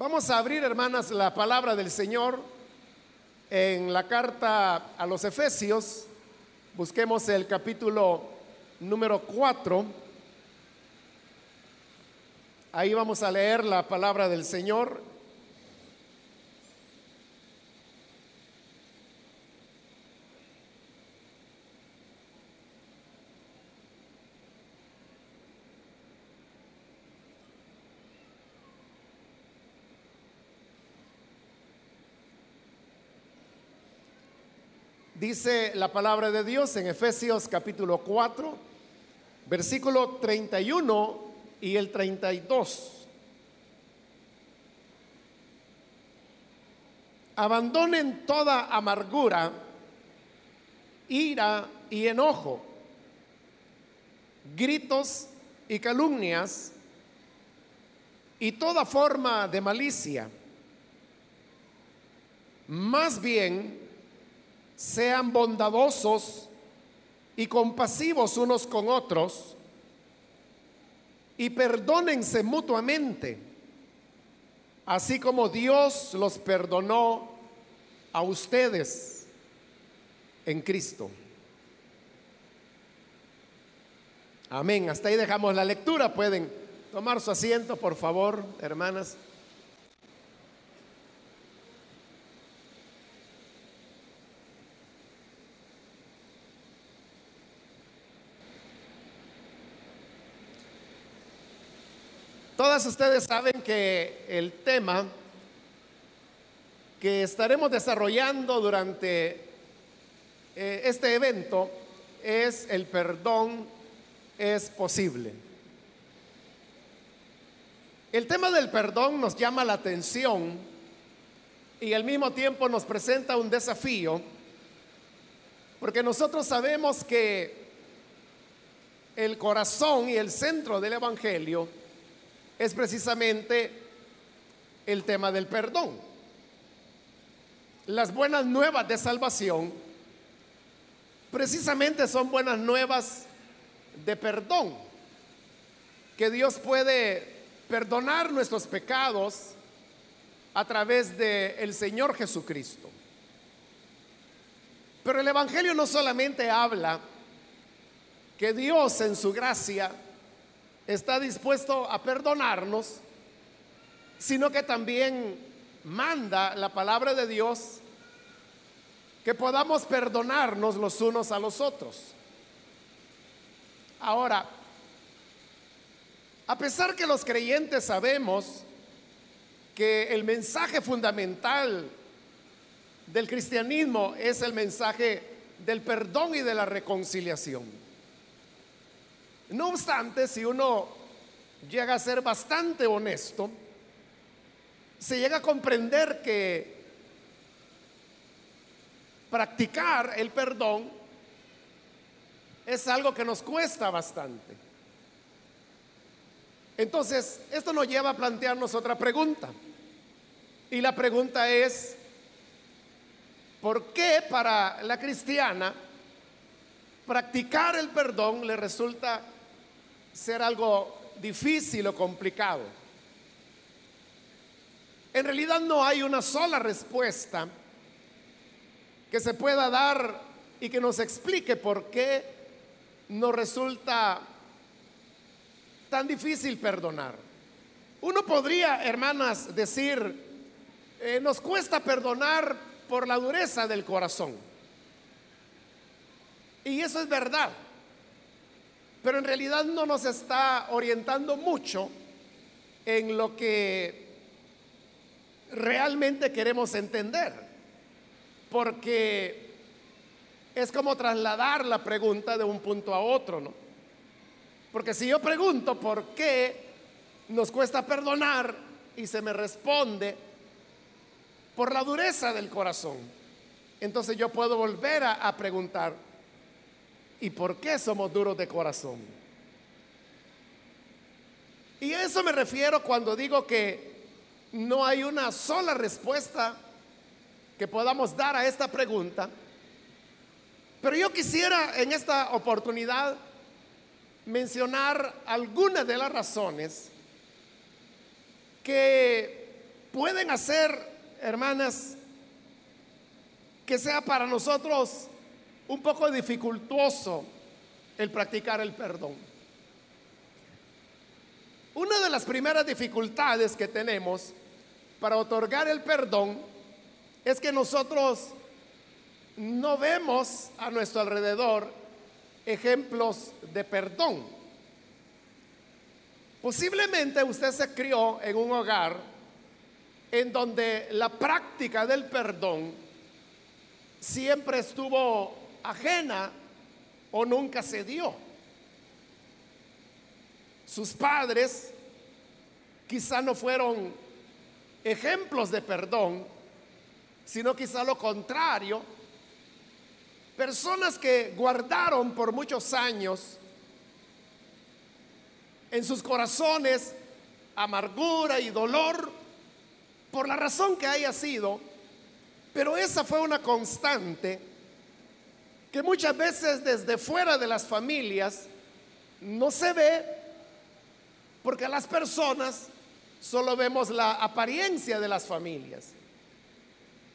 Vamos a abrir, hermanas, la palabra del Señor en la carta a los Efesios. Busquemos el capítulo número 4. Ahí vamos a leer la palabra del Señor. Dice la palabra de Dios en Efesios capítulo 4, versículo 31 y el 32. Abandonen toda amargura, ira y enojo, gritos y calumnias y toda forma de malicia. Más bien, sean bondadosos y compasivos unos con otros y perdónense mutuamente, así como Dios los perdonó a ustedes en Cristo. Amén. Hasta ahí dejamos la lectura. Pueden tomar su asiento, por favor, hermanas. Todas ustedes saben que el tema que estaremos desarrollando durante eh, este evento es el perdón es posible. El tema del perdón nos llama la atención y al mismo tiempo nos presenta un desafío, porque nosotros sabemos que el corazón y el centro del Evangelio es precisamente el tema del perdón. Las buenas nuevas de salvación precisamente son buenas nuevas de perdón, que Dios puede perdonar nuestros pecados a través de el Señor Jesucristo. Pero el evangelio no solamente habla que Dios en su gracia está dispuesto a perdonarnos, sino que también manda la palabra de Dios que podamos perdonarnos los unos a los otros. Ahora, a pesar que los creyentes sabemos que el mensaje fundamental del cristianismo es el mensaje del perdón y de la reconciliación. No obstante, si uno llega a ser bastante honesto, se llega a comprender que practicar el perdón es algo que nos cuesta bastante. Entonces, esto nos lleva a plantearnos otra pregunta. Y la pregunta es, ¿por qué para la cristiana practicar el perdón le resulta ser algo difícil o complicado. En realidad no hay una sola respuesta que se pueda dar y que nos explique por qué nos resulta tan difícil perdonar. Uno podría, hermanas, decir, eh, nos cuesta perdonar por la dureza del corazón. Y eso es verdad pero en realidad no nos está orientando mucho en lo que realmente queremos entender, porque es como trasladar la pregunta de un punto a otro, ¿no? Porque si yo pregunto por qué nos cuesta perdonar y se me responde por la dureza del corazón, entonces yo puedo volver a, preguntar, ¿Y por qué somos duros de corazón? Y a eso me refiero cuando digo que no hay una sola respuesta que podamos dar a esta pregunta. Pero yo quisiera en esta oportunidad mencionar algunas de las razones que pueden hacer, hermanas, que sea para nosotros un poco dificultoso el practicar el perdón. Una de las primeras dificultades que tenemos para otorgar el perdón es que nosotros no vemos a nuestro alrededor ejemplos de perdón. Posiblemente usted se crió en un hogar en donde la práctica del perdón siempre estuvo ajena o nunca se dio. Sus padres quizá no fueron ejemplos de perdón, sino quizá lo contrario. Personas que guardaron por muchos años en sus corazones amargura y dolor por la razón que haya sido, pero esa fue una constante que muchas veces desde fuera de las familias no se ve porque las personas solo vemos la apariencia de las familias.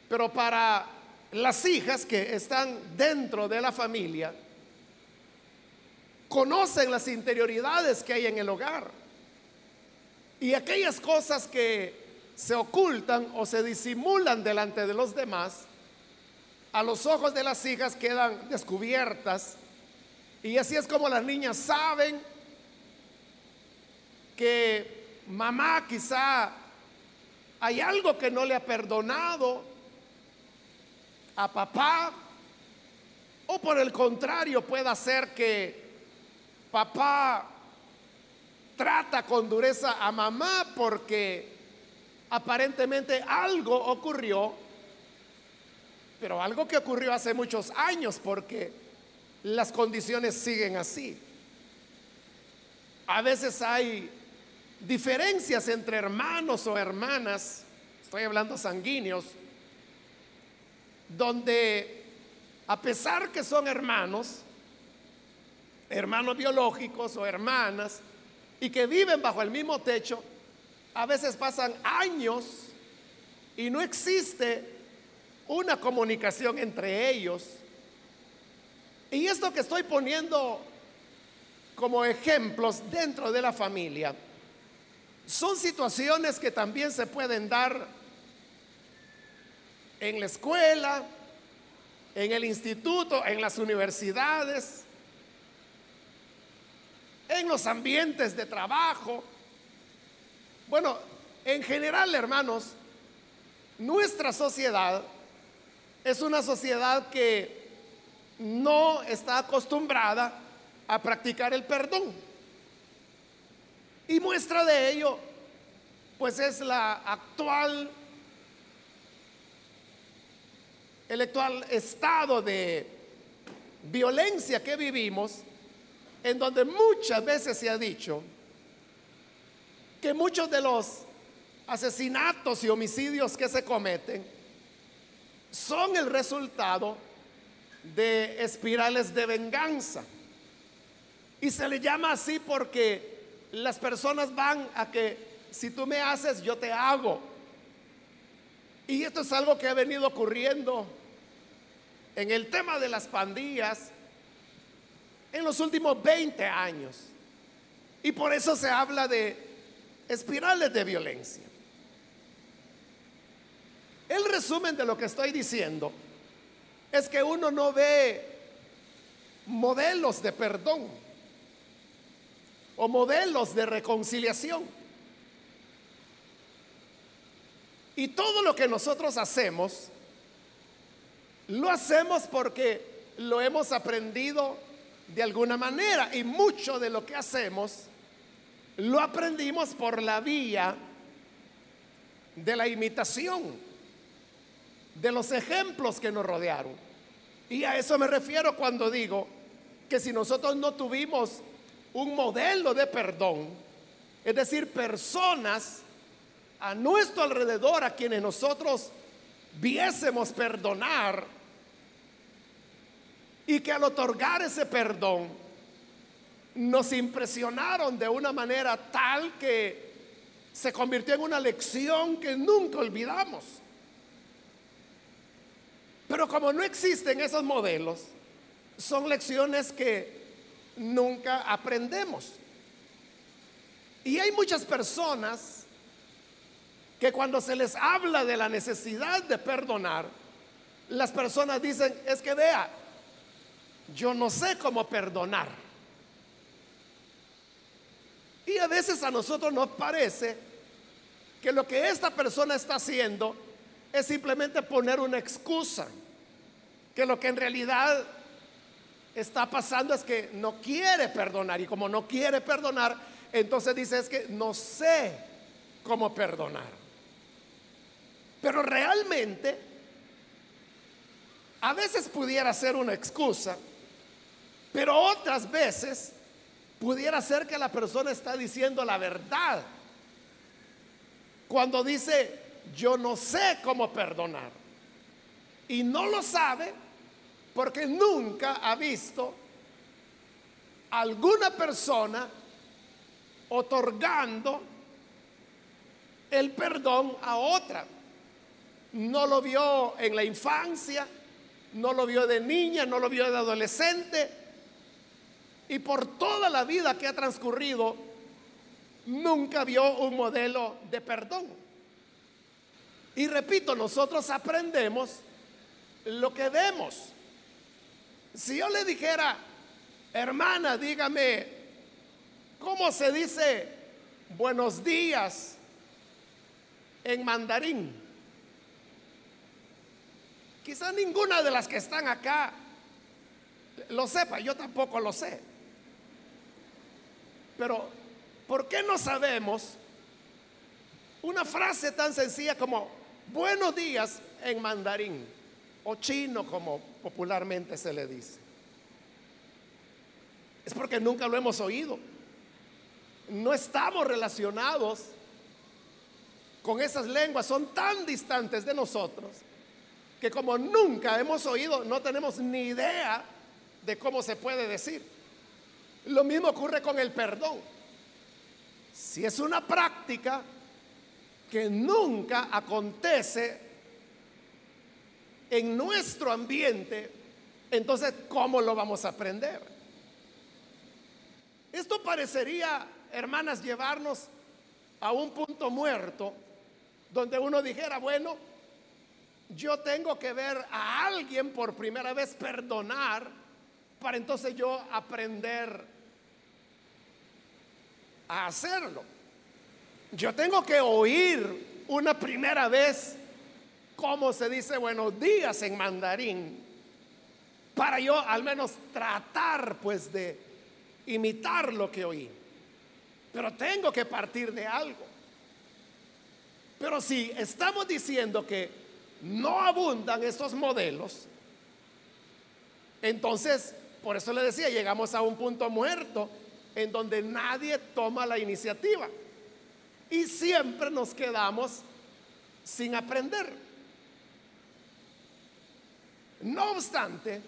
Pero para las hijas que están dentro de la familia, conocen las interioridades que hay en el hogar. Y aquellas cosas que se ocultan o se disimulan delante de los demás, a los ojos de las hijas quedan descubiertas. Y así es como las niñas saben que mamá quizá hay algo que no le ha perdonado a papá, o por el contrario puede ser que papá trata con dureza a mamá porque aparentemente algo ocurrió, pero algo que ocurrió hace muchos años porque las condiciones siguen así. A veces hay diferencias entre hermanos o hermanas, estoy hablando sanguíneos, donde a pesar que son hermanos, hermanos biológicos o hermanas, y que viven bajo el mismo techo, a veces pasan años y no existe una comunicación entre ellos. Y esto que estoy poniendo como ejemplos dentro de la familia, son situaciones que también se pueden dar en la escuela, en el instituto, en las universidades, en los ambientes de trabajo. Bueno, en general, hermanos, nuestra sociedad es una sociedad que no está acostumbrada a practicar el perdón. Y muestra de ello, pues es la actual, el actual estado de violencia que vivimos, en donde muchas veces se ha dicho que muchos de los asesinatos y homicidios que se cometen son el resultado de espirales de venganza. Y se le llama así porque las personas van a que si tú me haces, yo te hago. Y esto es algo que ha venido ocurriendo en el tema de las pandillas en los últimos 20 años. Y por eso se habla de espirales de violencia. El resumen de lo que estoy diciendo es que uno no ve modelos de perdón o modelos de reconciliación. Y todo lo que nosotros hacemos, lo hacemos porque lo hemos aprendido de alguna manera y mucho de lo que hacemos lo aprendimos por la vía de la imitación, de los ejemplos que nos rodearon. Y a eso me refiero cuando digo que si nosotros no tuvimos un modelo de perdón, es decir, personas a nuestro alrededor a quienes nosotros viésemos perdonar y que al otorgar ese perdón nos impresionaron de una manera tal que se convirtió en una lección que nunca olvidamos. Pero como no existen esos modelos, son lecciones que nunca aprendemos. Y hay muchas personas que cuando se les habla de la necesidad de perdonar, las personas dicen, es que vea, yo no sé cómo perdonar. Y a veces a nosotros nos parece que lo que esta persona está haciendo es simplemente poner una excusa, que lo que en realidad está pasando es que no quiere perdonar y como no quiere perdonar, entonces dice es que no sé cómo perdonar. Pero realmente, a veces pudiera ser una excusa, pero otras veces pudiera ser que la persona está diciendo la verdad. Cuando dice, yo no sé cómo perdonar. Y no lo sabe porque nunca ha visto alguna persona otorgando el perdón a otra. No lo vio en la infancia, no lo vio de niña, no lo vio de adolescente. Y por toda la vida que ha transcurrido, nunca vio un modelo de perdón. Y repito, nosotros aprendemos lo que vemos. Si yo le dijera, hermana, dígame, ¿cómo se dice buenos días en mandarín? Quizá ninguna de las que están acá lo sepa, yo tampoco lo sé. Pero, ¿por qué no sabemos una frase tan sencilla como buenos días en mandarín o chino como popularmente se le dice? Es porque nunca lo hemos oído. No estamos relacionados con esas lenguas, son tan distantes de nosotros que como nunca hemos oído, no tenemos ni idea de cómo se puede decir. Lo mismo ocurre con el perdón. Si es una práctica que nunca acontece en nuestro ambiente, entonces, ¿cómo lo vamos a aprender? Esto parecería, hermanas, llevarnos a un punto muerto donde uno dijera, bueno, yo tengo que ver a alguien por primera vez perdonar para entonces yo aprender a hacerlo. Yo tengo que oír una primera vez cómo se dice buenos días en mandarín para yo al menos tratar pues de imitar lo que oí. Pero tengo que partir de algo. Pero si estamos diciendo que no abundan estos modelos, entonces, por eso le decía, llegamos a un punto muerto en donde nadie toma la iniciativa y siempre nos quedamos sin aprender. No obstante,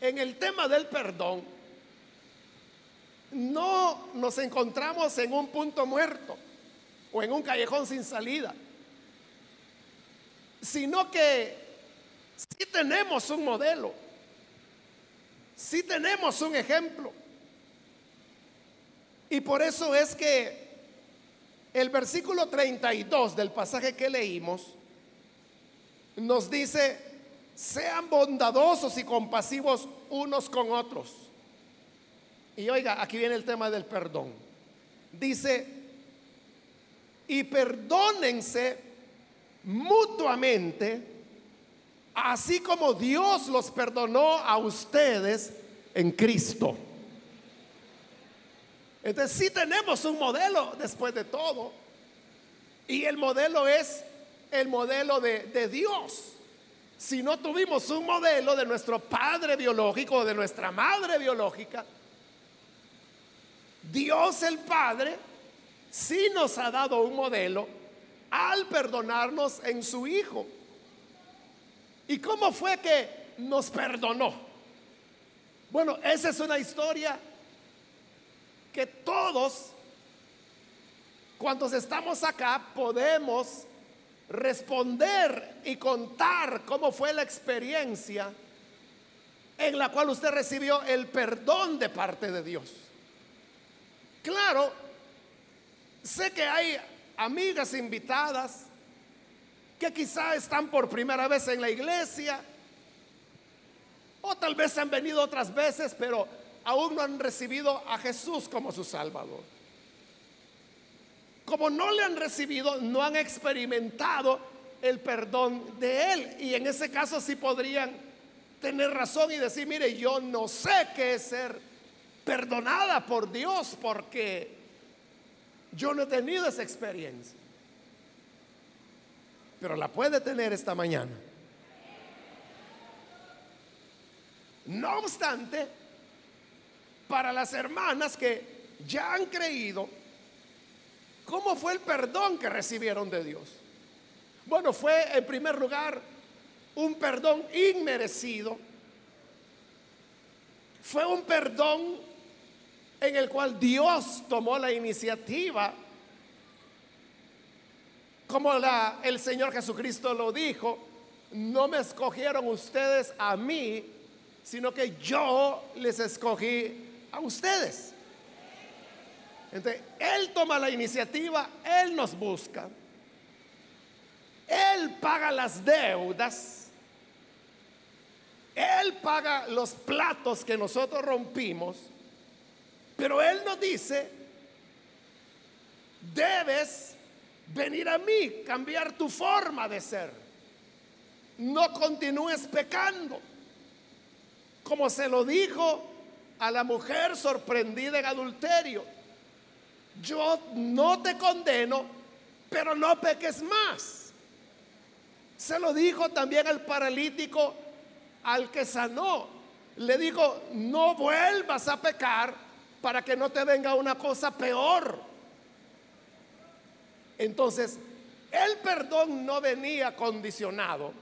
en el tema del perdón, no nos encontramos en un punto muerto o en un callejón sin salida sino que si tenemos un modelo, si tenemos un ejemplo. Y por eso es que el versículo 32 del pasaje que leímos nos dice, sean bondadosos y compasivos unos con otros. Y oiga, aquí viene el tema del perdón. Dice, y perdónense mutuamente, así como Dios los perdonó a ustedes en Cristo. Entonces sí tenemos un modelo después de todo. Y el modelo es el modelo de, de Dios. Si no tuvimos un modelo de nuestro padre biológico o de nuestra madre biológica, Dios el Padre sí nos ha dado un modelo al perdonarnos en su Hijo. ¿Y cómo fue que nos perdonó? Bueno, esa es una historia que todos cuando estamos acá podemos responder y contar cómo fue la experiencia en la cual usted recibió el perdón de parte de Dios. Claro, sé que hay amigas invitadas que quizá están por primera vez en la iglesia o tal vez han venido otras veces, pero aún no han recibido a Jesús como su Salvador. Como no le han recibido, no han experimentado el perdón de Él. Y en ese caso sí podrían tener razón y decir, mire, yo no sé qué es ser perdonada por Dios porque yo no he tenido esa experiencia. Pero la puede tener esta mañana. No obstante, para las hermanas que ya han creído, ¿cómo fue el perdón que recibieron de Dios? Bueno, fue en primer lugar un perdón inmerecido. Fue un perdón en el cual Dios tomó la iniciativa, como el Señor Jesucristo lo dijo, no me escogieron ustedes a mí, sino que yo les escogí a ustedes. Entonces, Él toma la iniciativa, Él nos busca, Él paga las deudas él paga los platos que nosotros rompimos, pero Él nos dice, debes venir a mí, cambiar tu forma de ser. No continúes pecando. Como se lo dijo a la mujer sorprendida en adulterio. Yo no te condeno, pero no peques más. Se lo dijo también al paralítico al que sanó, le dijo, no vuelvas a pecar para que no te venga una cosa peor. Entonces, el perdón no venía condicionado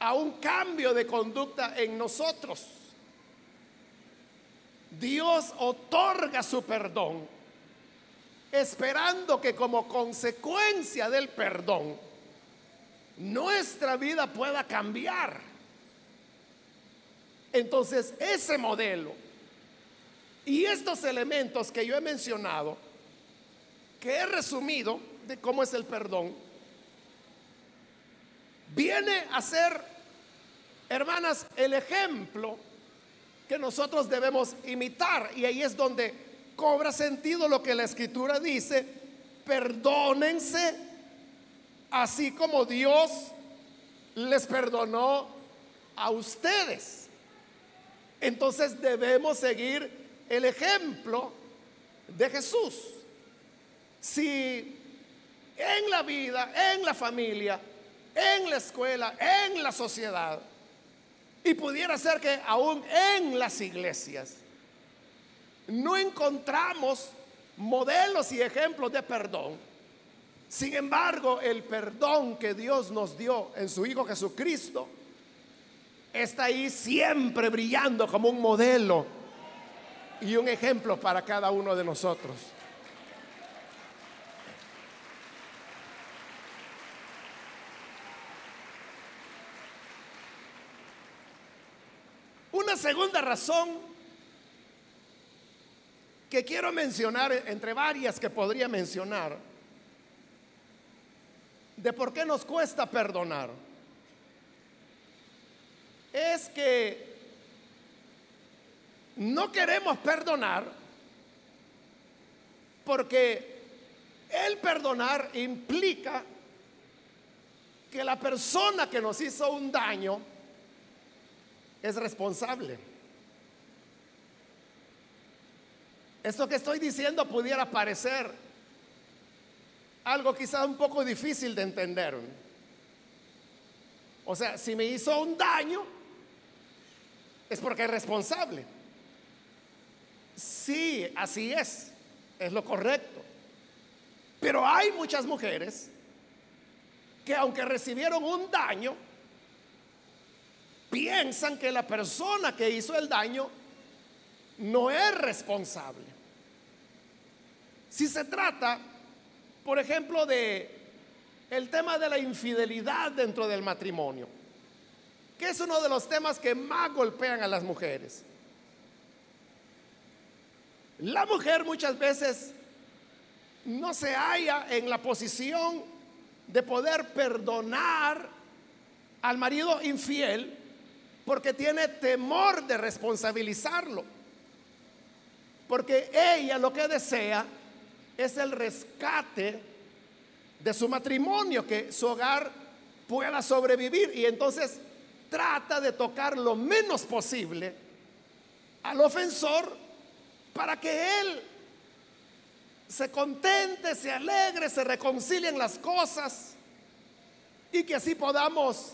a un cambio de conducta en nosotros. Dios otorga su perdón esperando que como consecuencia del perdón, nuestra vida pueda cambiar. Entonces, ese modelo y estos elementos que yo he mencionado, que he resumido de cómo es el perdón, viene a ser, hermanas, el ejemplo que nosotros debemos imitar. Y ahí es donde cobra sentido lo que la escritura dice, perdónense así como Dios les perdonó a ustedes. Entonces debemos seguir el ejemplo de Jesús. Si en la vida, en la familia, en la escuela, en la sociedad, y pudiera ser que aún en las iglesias, no encontramos modelos y ejemplos de perdón, sin embargo, el perdón que Dios nos dio en su Hijo Jesucristo está ahí siempre brillando como un modelo y un ejemplo para cada uno de nosotros. Una segunda razón que quiero mencionar, entre varias que podría mencionar, de por qué nos cuesta perdonar es que no queremos perdonar porque el perdonar implica que la persona que nos hizo un daño es responsable. Esto que estoy diciendo pudiera parecer algo quizás un poco difícil de entender. O sea, si me hizo un daño, es porque es responsable. Sí, así es, es lo correcto. Pero hay muchas mujeres que aunque recibieron un daño, piensan que la persona que hizo el daño no es responsable. Si se trata, por ejemplo, de el tema de la infidelidad dentro del matrimonio, que es uno de los temas que más golpean a las mujeres. La mujer muchas veces no se halla en la posición de poder perdonar al marido infiel porque tiene temor de responsabilizarlo. Porque ella lo que desea es el rescate de su matrimonio, que su hogar pueda sobrevivir. Y entonces trata de tocar lo menos posible al ofensor para que él se contente, se alegre, se reconcilien las cosas y que así podamos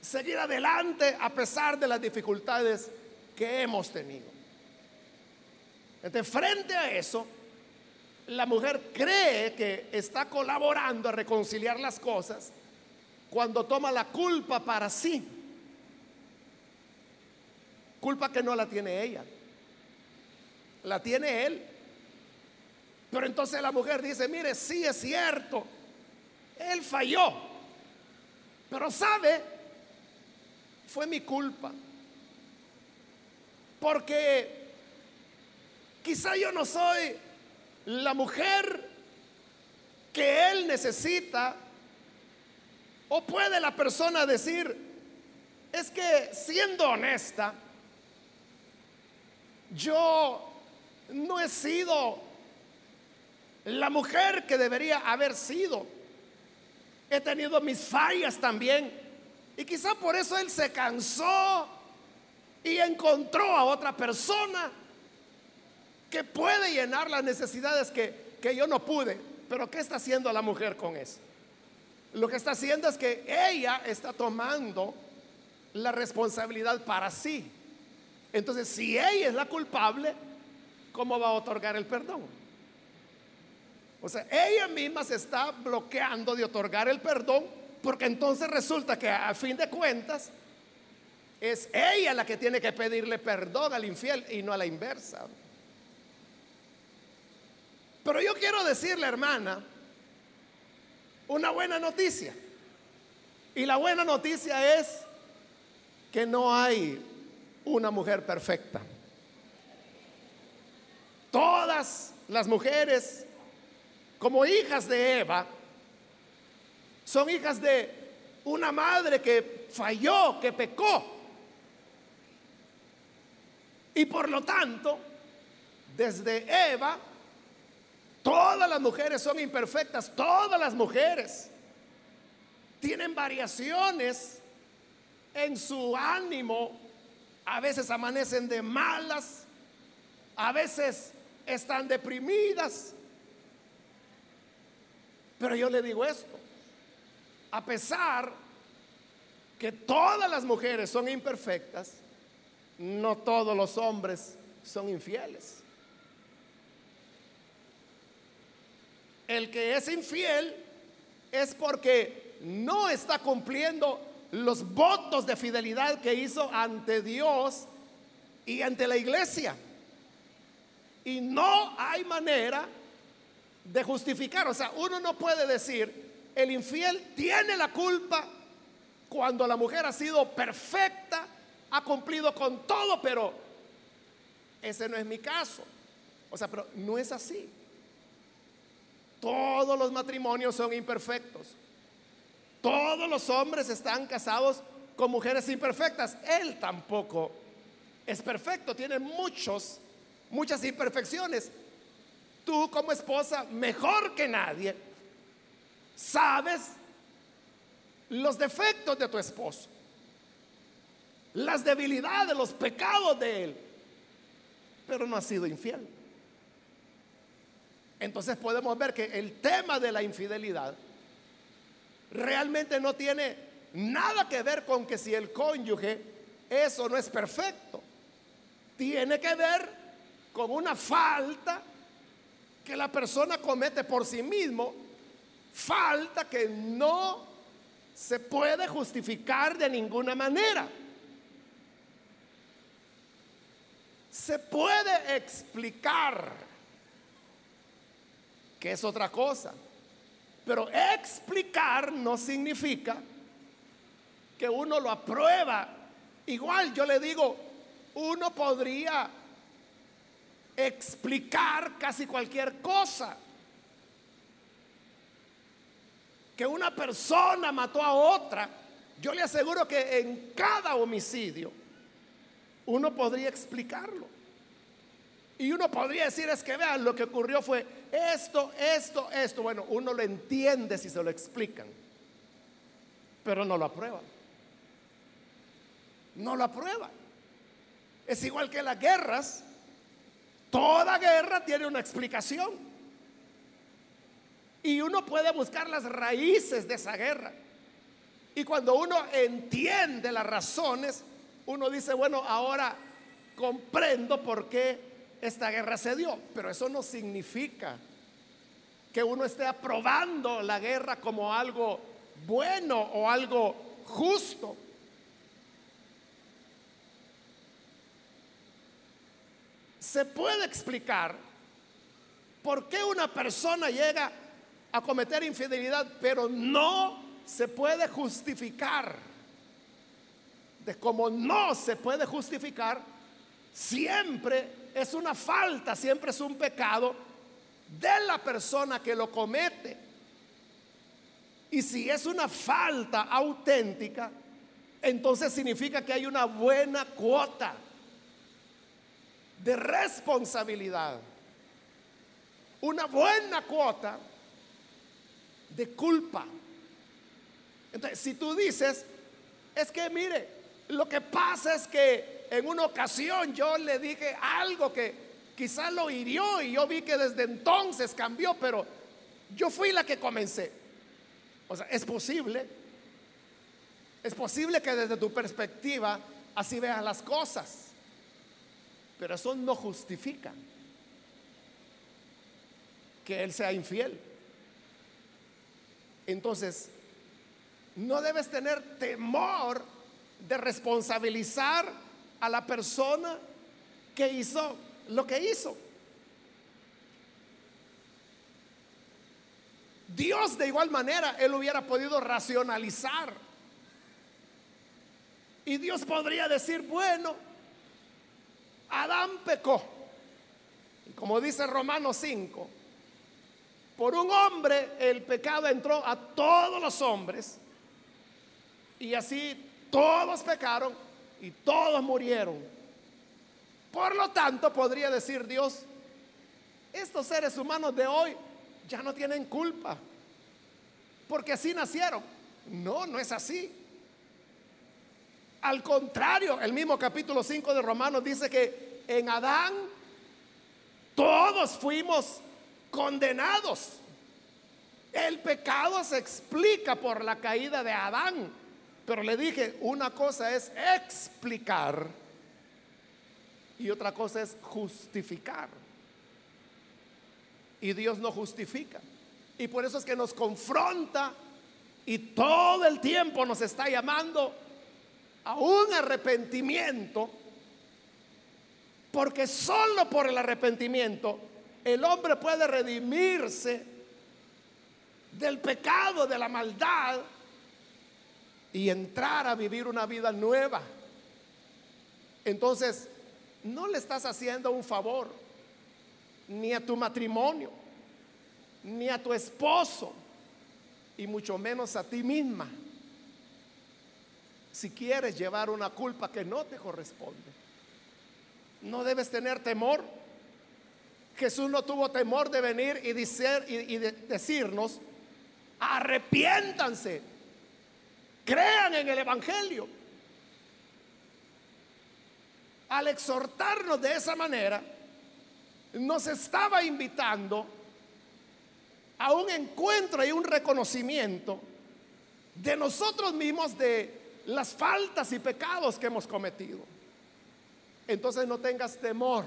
seguir adelante a pesar de las dificultades que hemos tenido. Entonces, frente a eso, la mujer cree que está colaborando a reconciliar las cosas cuando toma la culpa para sí. Culpa que no la tiene ella, la tiene él. Pero entonces la mujer dice, mire, sí es cierto, él falló, pero sabe, fue mi culpa. Porque quizá yo no soy la mujer que él necesita, o puede la persona decir, es que siendo honesta, yo no he sido la mujer que debería haber sido. He tenido mis fallas también. Y quizá por eso él se cansó y encontró a otra persona que puede llenar las necesidades que, que yo no pude. Pero ¿qué está haciendo la mujer con eso? Lo que está haciendo es que ella está tomando la responsabilidad para sí. Entonces, si ella es la culpable, ¿cómo va a otorgar el perdón? O sea, ella misma se está bloqueando de otorgar el perdón porque entonces resulta que a fin de cuentas es ella la que tiene que pedirle perdón al infiel y no a la inversa. Pero yo quiero decirle, hermana, una buena noticia. Y la buena noticia es que no hay una mujer perfecta. Todas las mujeres, como hijas de Eva, son hijas de una madre que falló, que pecó. Y por lo tanto, desde Eva Todas las mujeres son imperfectas, todas las mujeres tienen variaciones en su ánimo, a veces amanecen de malas, a veces están deprimidas. Pero yo le digo esto, a pesar que todas las mujeres son imperfectas, no todos los hombres son infieles. el que es infiel es porque no está cumpliendo los votos de fidelidad que hizo ante Dios y ante la iglesia. Y no hay manera de justificar. O sea, uno no puede decir, el infiel tiene la culpa cuando la mujer ha sido perfecta, ha cumplido con todo, pero ese no es mi caso. O sea, pero no es así. Todos los matrimonios son imperfectos. Todos los hombres están casados con mujeres imperfectas. Él tampoco es perfecto, tiene muchos, muchas imperfecciones. Tú como esposa, mejor que nadie, sabes los defectos de tu esposo, las debilidades, los pecados de él, pero no ha sido infiel. Entonces podemos ver que el tema de la infidelidad realmente no tiene nada que ver con que si el cónyuge eso no es perfecto. Tiene que ver con una falta que la persona comete por sí mismo, falta que no se puede justificar de ninguna manera. Se puede explicar que es otra cosa. Pero explicar no significa que uno lo aprueba. Igual yo le digo, uno podría explicar casi cualquier cosa. Que una persona mató a otra, yo le aseguro que en cada homicidio uno podría explicarlo. Y uno podría decir, es que vean, lo que ocurrió fue esto, esto, esto. Bueno, uno lo entiende si se lo explican, pero no lo aprueba. No lo aprueba. Es igual que las guerras. Toda guerra tiene una explicación. Y uno puede buscar las raíces de esa guerra. Y cuando uno entiende las razones, uno dice, bueno, ahora comprendo por qué esta guerra se dio. Pero eso no significa que uno esté aprobando la guerra como algo bueno o algo justo. Se puede explicar por qué una persona llega a cometer infidelidad, pero no se puede justificar. De como no se puede justificar, siempre es una falta, siempre es un pecado de la persona que lo comete. Y si es una falta auténtica, entonces significa que hay una buena cuota de responsabilidad, una buena cuota de culpa. Entonces, si tú dices, es que mire, lo que pasa es que en una ocasión yo le dije algo que quizás lo hirió y yo vi que desde entonces cambió, pero yo fui la que comencé. O sea, es posible. Es posible que desde tu perspectiva así veas las cosas. Pero eso no justifica que él sea infiel. Entonces, no debes tener temor de responsabilizar a la persona que hizo lo que hizo. Dios de igual manera, Él hubiera podido racionalizar. Y Dios podría decir, bueno, Adán pecó. Y como dice Romanos 5, por un hombre el pecado entró a todos los hombres. Y así todos pecaron y todos murieron. Por lo tanto, podría decir Dios, estos seres humanos de hoy ya no tienen culpa, porque así nacieron. No, no es así. Al contrario, el mismo capítulo 5 de Romanos dice que en Adán todos fuimos condenados. El pecado se explica por la caída de Adán. Pero le dije, una cosa es explicar y otra cosa es justificar. Y Dios no justifica. Y por eso es que nos confronta y todo el tiempo nos está llamando a un arrepentimiento. Porque solo por el arrepentimiento el hombre puede redimirse del pecado, de la maldad y entrar a vivir una vida nueva. Entonces, no le estás haciendo un favor ni a tu matrimonio, ni a tu esposo, y mucho menos a ti misma, si quieres llevar una culpa que no te corresponde. No debes tener temor. Jesús no tuvo temor de venir y, decir, y, decirnos, arrepiéntanse crean en el Evangelio. Al exhortarnos de esa manera, nos estaba invitando a un encuentro y un reconocimiento de nosotros mismos de las faltas y pecados que hemos cometido. Entonces no tengas temor,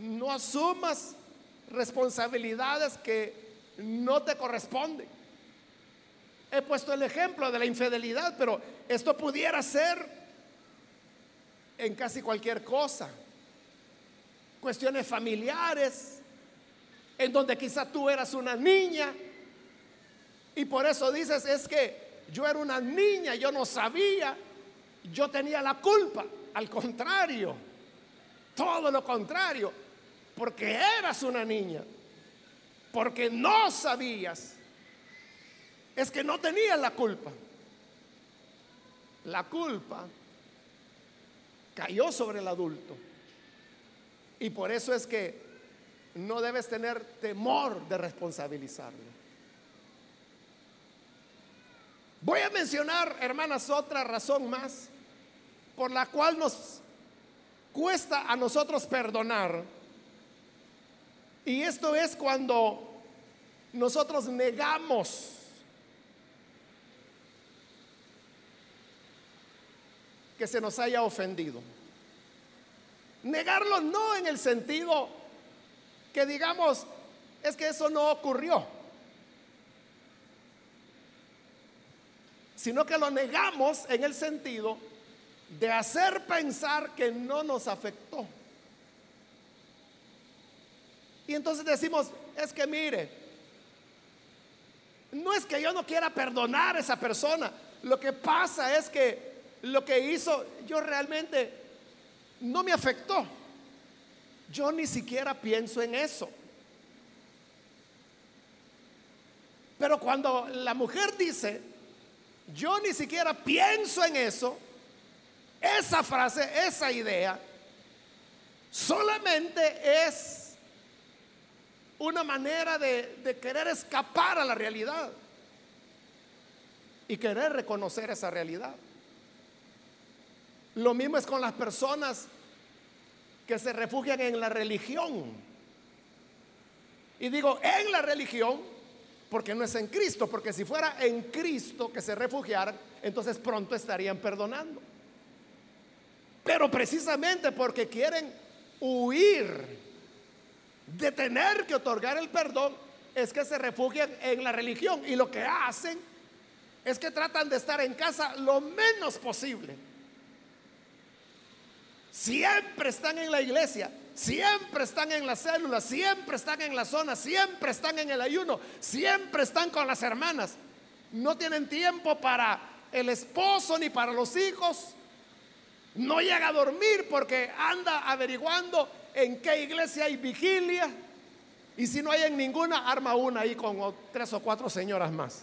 no asumas responsabilidades que no te corresponden. He puesto el ejemplo de la infidelidad, pero esto pudiera ser en casi cualquier cosa. Cuestiones familiares, en donde quizá tú eras una niña y por eso dices, es que yo era una niña, yo no sabía, yo tenía la culpa. Al contrario, todo lo contrario, porque eras una niña, porque no sabías, es que no tenías la culpa. La culpa cayó sobre el adulto. Y por eso es que no debes tener temor de responsabilizarlo. Voy a mencionar, hermanas, otra razón más por la cual nos cuesta a nosotros perdonar. Y esto es cuando nosotros negamos que se nos haya ofendido. Negarlo no en el sentido que digamos, es que eso no ocurrió, sino que lo negamos en el sentido de hacer pensar que no nos afectó. Y entonces decimos, es que mire, no es que yo no quiera perdonar a esa persona, lo que pasa es que lo que hizo, yo realmente no me afectó. Yo ni siquiera pienso en eso. Pero cuando la mujer dice, yo ni siquiera pienso en eso, esa frase, esa idea, solamente es una manera de, querer escapar a la realidad y querer reconocer esa realidad. Lo mismo es con las personas que se refugian en la religión. Y digo en la religión porque no es en Cristo, porque si fuera en Cristo que se refugiaran, entonces pronto estarían perdonando. Pero precisamente porque quieren huir de tener que otorgar el perdón, es que se refugian en la religión y lo que hacen es que tratan de estar en casa lo menos posible Siempre están en la iglesia, siempre están en las células, siempre están en la zona, siempre están en el ayuno, siempre están con las hermanas. No tienen tiempo para el esposo ni para los hijos. No llega a dormir porque anda averiguando en qué iglesia hay vigilia. Y si no hay en ninguna, arma una ahí con tres o cuatro señoras más.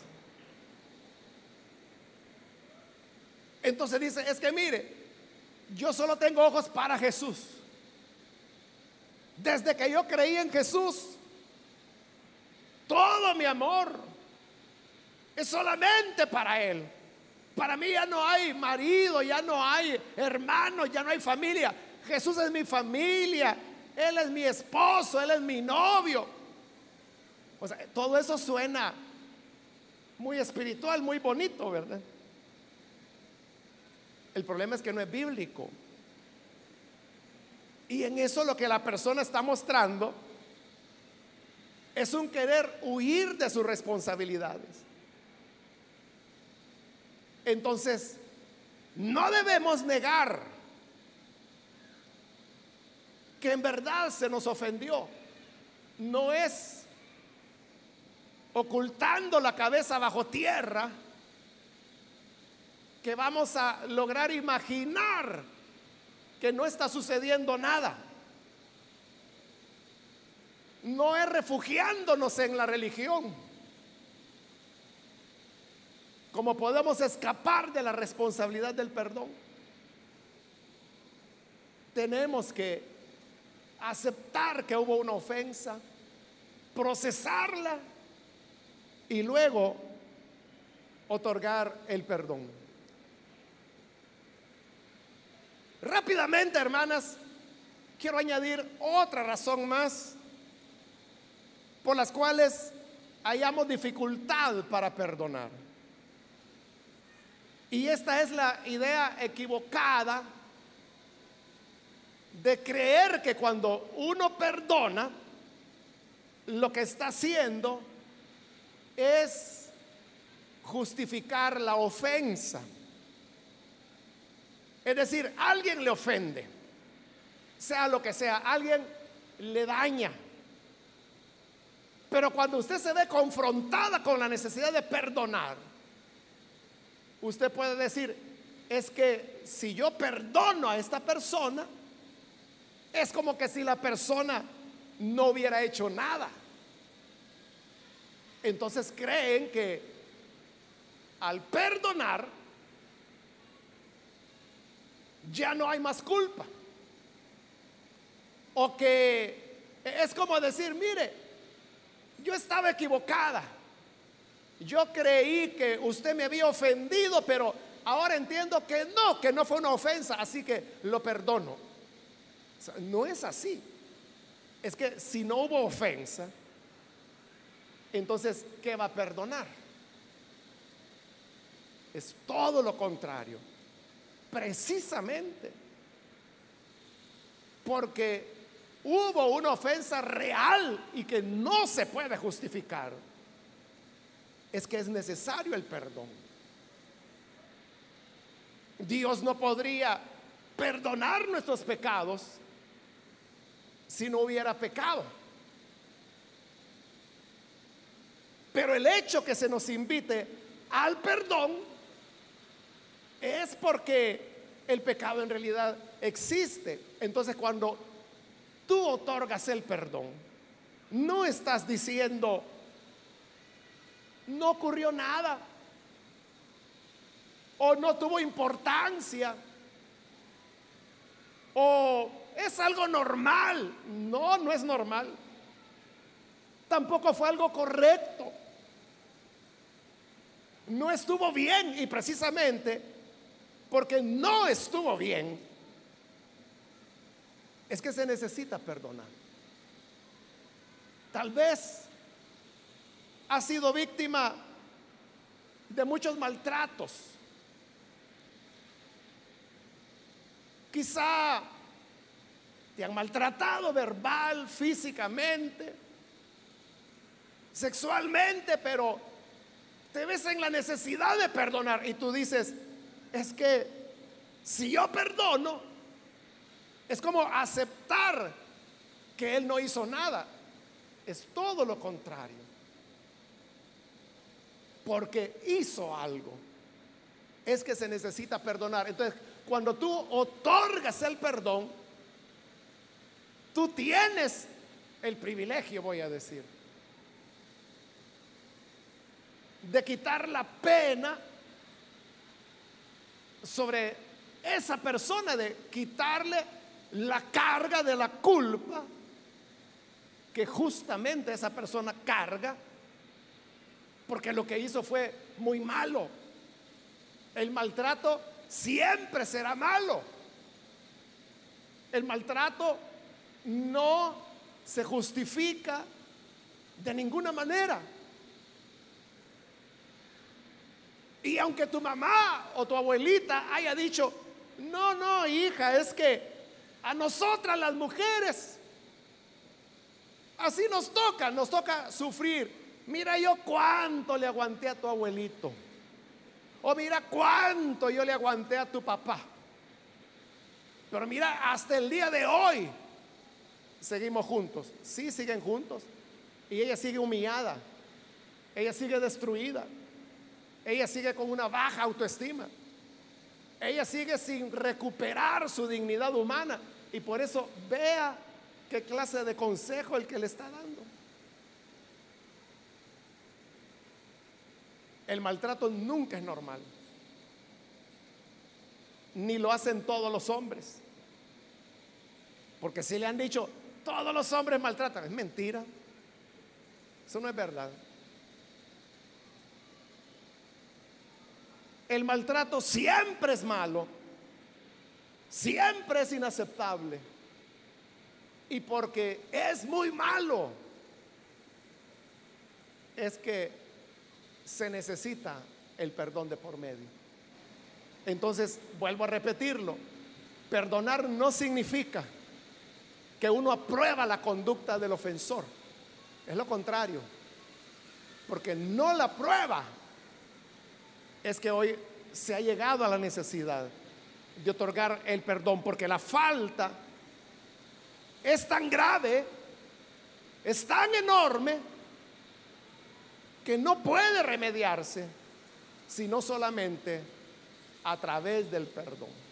Entonces dice, es que mire, yo solo tengo ojos para Jesús. Desde que yo creí en Jesús, todo mi amor es solamente para Él. Para mí ya no hay marido, ya no hay hermano, ya no hay familia. Jesús es mi familia, Él es mi esposo, Él es mi novio. O sea, todo eso suena muy espiritual, muy bonito, ¿verdad? El problema es que no es bíblico. Y en eso lo que la persona está mostrando es un querer huir de sus responsabilidades. Entonces, no debemos negar que en verdad se nos ofendió. No es ocultando la cabeza bajo tierra que vamos a lograr imaginar que no está sucediendo nada. No es refugiándonos en la religión. Como podemos escapar de la responsabilidad del perdón. Tenemos que aceptar que hubo una ofensa, procesarla y luego otorgar el perdón. Rápidamente, hermanas, quiero añadir otra razón más por las cuales hayamos dificultad para perdonar. Y esta es la idea equivocada de creer que cuando uno perdona, lo que está haciendo es justificar la ofensa. Es decir, alguien le ofende, sea lo que sea, alguien le daña. Pero cuando usted se ve confrontada con la necesidad de perdonar, usted puede decir, es que si yo perdono a esta persona, es como que si la persona no hubiera hecho nada. Entonces creen que al perdonar ya no hay más culpa. O que es como decir, mire, yo estaba equivocada. Yo creí que usted me había ofendido, pero ahora entiendo que no, que no fue una ofensa, así que lo perdono. No es así. Es que si no hubo ofensa, entonces, ¿qué va a perdonar? Es todo lo contrario. Precisamente porque hubo una ofensa real y que no se puede justificar, es que es necesario el perdón. Dios no podría perdonar nuestros pecados si no hubiera pecado. Pero el hecho que se nos invite al perdón es porque el pecado en realidad existe. Entonces cuando tú otorgas el perdón, no estás diciendo, no ocurrió nada o no tuvo importancia o es algo normal. No, no es normal. Tampoco fue algo correcto. No estuvo bien y precisamente porque no estuvo bien es que se necesita perdonar. Tal vez ha sido víctima de muchos maltratos. Quizá te han maltratado verbal, físicamente, sexualmente, pero te ves en la necesidad de perdonar y tú dices, es que si yo perdono, es como aceptar que Él no hizo nada. Es todo lo contrario. Porque hizo algo. Es que se necesita perdonar. Entonces, cuando tú otorgas el perdón, tú tienes el privilegio, voy a decir, de quitar la pena sobre esa persona, de quitarle la carga de la culpa que justamente esa persona carga porque lo que hizo fue muy malo. El maltrato siempre será malo. El maltrato no se justifica de ninguna manera. Y aunque tu mamá o tu abuelita haya dicho, no, no, hija, es que a nosotras las mujeres. Así nos toca, nos toca sufrir. Mira yo cuánto le aguanté a tu abuelito. O mira cuánto yo le aguanté a tu papá. Pero mira, hasta el día de hoy seguimos juntos. Sí, siguen juntos. Y ella sigue humillada. Ella sigue destruida. Ella sigue con una baja autoestima. Ella sigue sin recuperar su dignidad humana. Y por eso vea qué clase de consejo el que le está dando. El maltrato nunca es normal. Ni lo hacen todos los hombres. Porque si le han dicho, todos los hombres maltratan, es mentira. Eso no es verdad. El maltrato siempre es malo siempre es inaceptable. Y porque es muy malo, es que se necesita el perdón de por medio. Entonces, vuelvo a repetirlo, perdonar no significa que uno aprueba la conducta del ofensor. Es lo contrario. Porque no la prueba. Es que hoy se ha llegado a la necesidad de otorgar el perdón, porque la falta es tan grave, es tan enorme, que no puede remediarse sino solamente a través del perdón.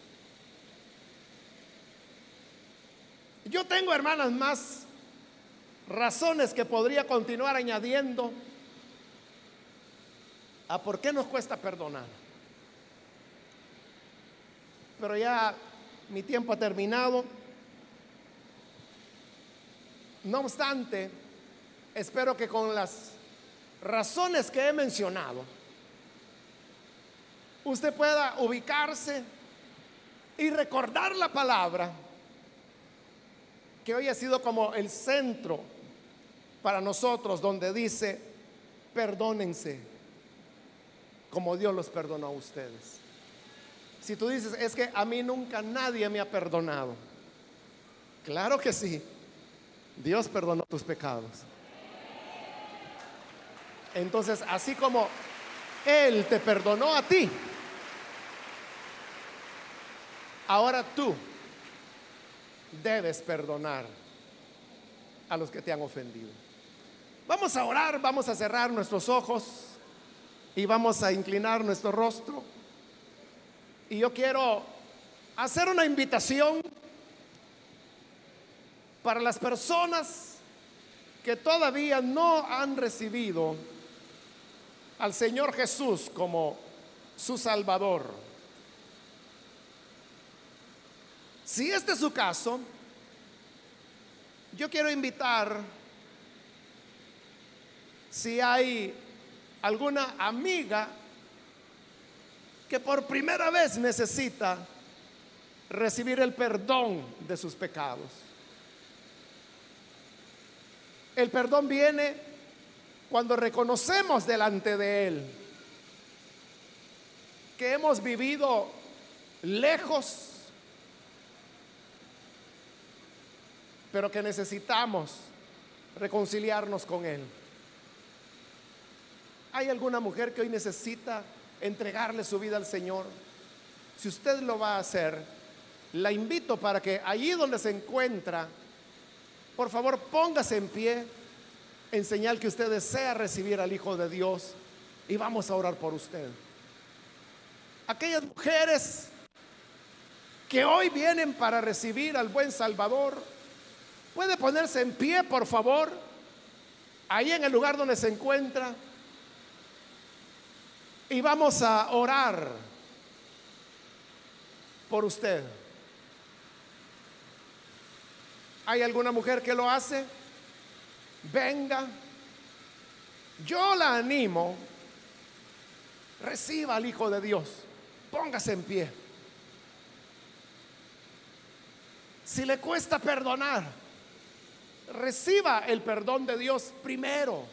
Yo tengo, hermanas, más razones que podría continuar añadiendo a por qué nos cuesta perdonar. Pero ya mi tiempo ha terminado. No obstante, espero que con las razones que he mencionado, usted pueda ubicarse y recordar la palabra que hoy ha sido como el centro para nosotros, donde dice, perdónense como Dios los perdonó a ustedes. Si tú dices, es que a mí nunca nadie me ha perdonado. Claro que sí. Dios perdonó tus pecados. Entonces, así como Él te perdonó a ti, ahora tú debes perdonar a los que te han ofendido. Vamos a orar, vamos a cerrar nuestros ojos y vamos a inclinar nuestro rostro. Y yo quiero hacer una invitación para las personas que todavía no han recibido al Señor Jesús como su Salvador. Si este es su caso, yo quiero invitar, si hay alguna amiga que por primera vez necesita recibir el perdón de sus pecados. El perdón viene cuando reconocemos delante de Él que hemos vivido lejos, pero que necesitamos reconciliarnos con Él. ¿Hay alguna mujer que hoy necesita entregarle su vida al Señor? Si usted lo va a hacer, la invito para que allí donde se encuentra, por favor póngase en pie en señal que usted desea recibir al Hijo de Dios y vamos a orar por usted. Aquellas mujeres que hoy vienen para recibir al buen Salvador, puede ponerse en pie, por favor, ahí en el lugar donde se encuentra. Y vamos a orar por usted. ¿Hay alguna mujer que lo hace? Venga. Yo la animo. Reciba al Hijo de Dios. Póngase en pie. Si le cuesta perdonar, reciba el perdón de Dios primero.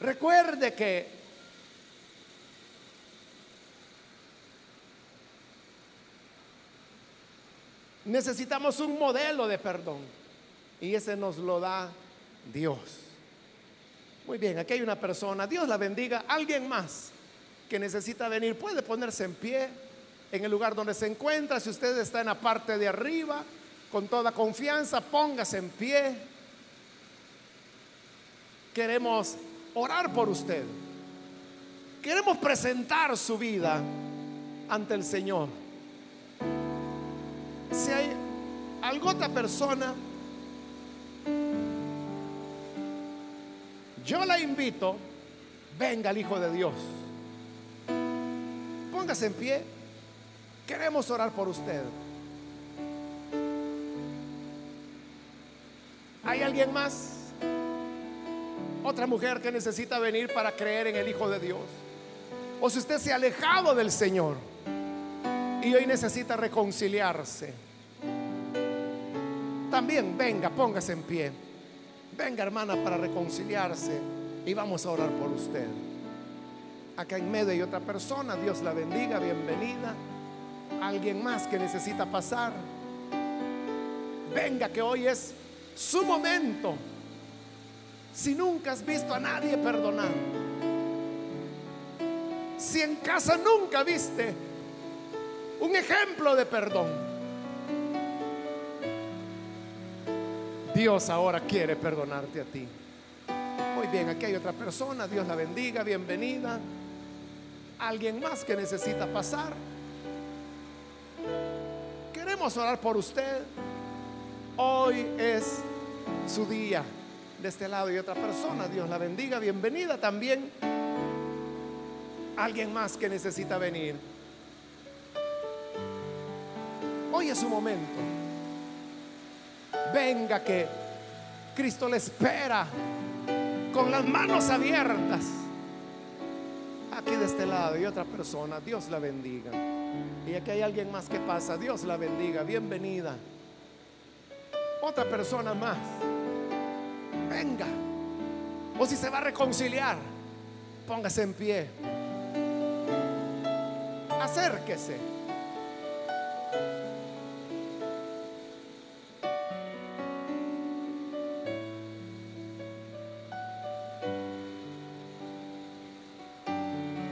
Recuerde que necesitamos un modelo de perdón y ese nos lo da Dios. Muy bien, aquí hay una persona, Dios la bendiga, alguien más que necesita venir puede ponerse en pie en el lugar donde se encuentra, si usted está en la parte de arriba, con toda confianza, póngase en pie. Queremos orar por usted. Queremos presentar su vida ante el Señor. Si hay alguna otra persona, yo la invito, venga el Hijo de Dios. Póngase en pie. Queremos orar por usted. ¿Hay alguien más? Otra mujer que necesita venir para creer en el Hijo de Dios. O si usted se ha alejado del Señor y hoy necesita reconciliarse. También venga, póngase en pie. Venga hermana para reconciliarse y vamos a orar por usted. Acá en medio hay otra persona, Dios la bendiga, bienvenida. Alguien más que necesita pasar. Venga que hoy es su momento. Si nunca has visto a nadie perdonar. Si en casa nunca viste un ejemplo de perdón. Dios ahora quiere perdonarte a ti. bien, aquí hay otra persona, Dios la bendiga, bienvenida. Alguien más que necesita pasar. Queremos orar por usted. Hoy es su día. De este lado y otra persona, Dios la bendiga, bienvenida también. Alguien más que necesita venir. Hoy es su momento. Venga que Cristo le espera con las manos abiertas. Aquí de este lado y otra persona, Dios la bendiga. Y aquí hay alguien más que pasa, Dios la bendiga, bienvenida. Otra persona más, venga. O si se va a reconciliar, póngase en pie. Acérquese.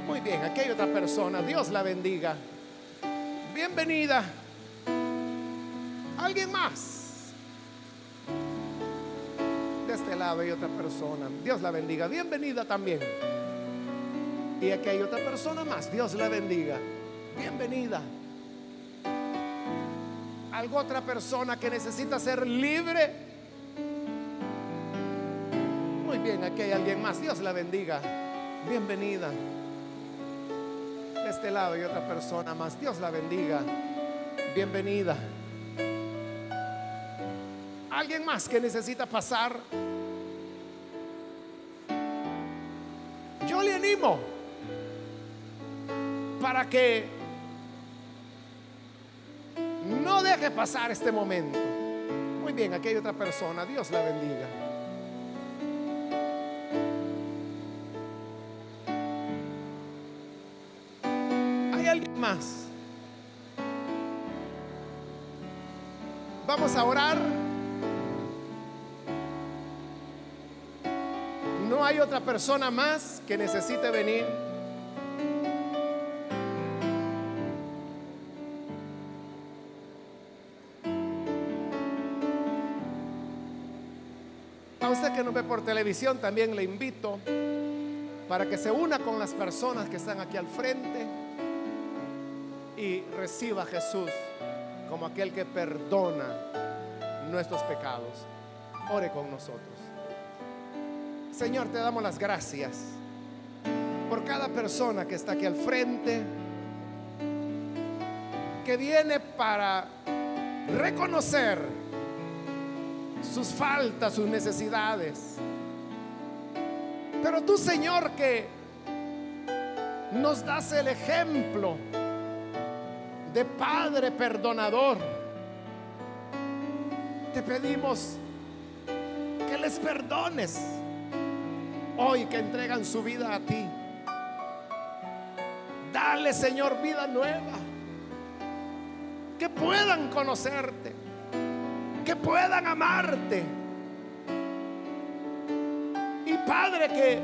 Muy bien, aquí hay otra persona. Dios la bendiga. Bienvenida. ¿Alguien más? Hay otra persona. Dios la bendiga. Bienvenida también. Y aquí hay otra persona más. Dios la bendiga. Bienvenida. ¿Algo otra persona que necesita ser libre? Muy bien, aquí hay alguien más. Dios la bendiga. Bienvenida. De este lado hay otra persona más. Dios la bendiga. Bienvenida. ¿Alguien más que necesita pasar? Para que no deje pasar este momento. Muy bien, aquí hay otra persona. Dios la bendiga. ¿Hay alguien más? Vamos a orar. Otra persona más que necesite venir. A usted que nos ve por televisión también le invito para que se una con las personas que están aquí al frente y reciba a Jesús como aquel que perdona nuestros pecados. Ore con nosotros. Señor, te damos las gracias por cada persona que está aquí al frente, que viene para reconocer sus faltas, sus necesidades. Pero tú, Señor, que nos das el ejemplo de Padre perdonador, te pedimos que les perdones hoy que entregan su vida a ti. Dale, Señor, vida nueva. Que puedan conocerte. Que puedan amarte. Y Padre, que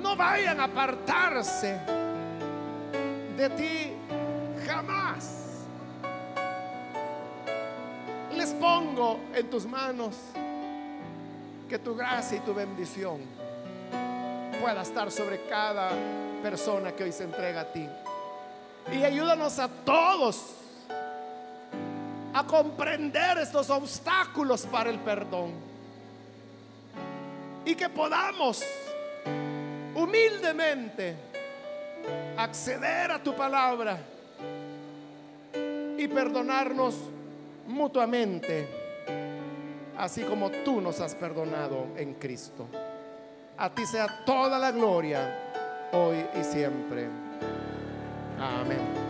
no vayan a apartarse de ti jamás. Les pongo en tus manos que tu gracia y tu bendición pueda estar sobre cada persona que hoy se entrega a ti. Y ayúdanos a todos a comprender estos obstáculos para el perdón. Y que podamos humildemente acceder a tu palabra y perdonarnos mutuamente, así como tú nos has perdonado en Cristo. A ti sea toda la gloria, hoy y siempre. Amén.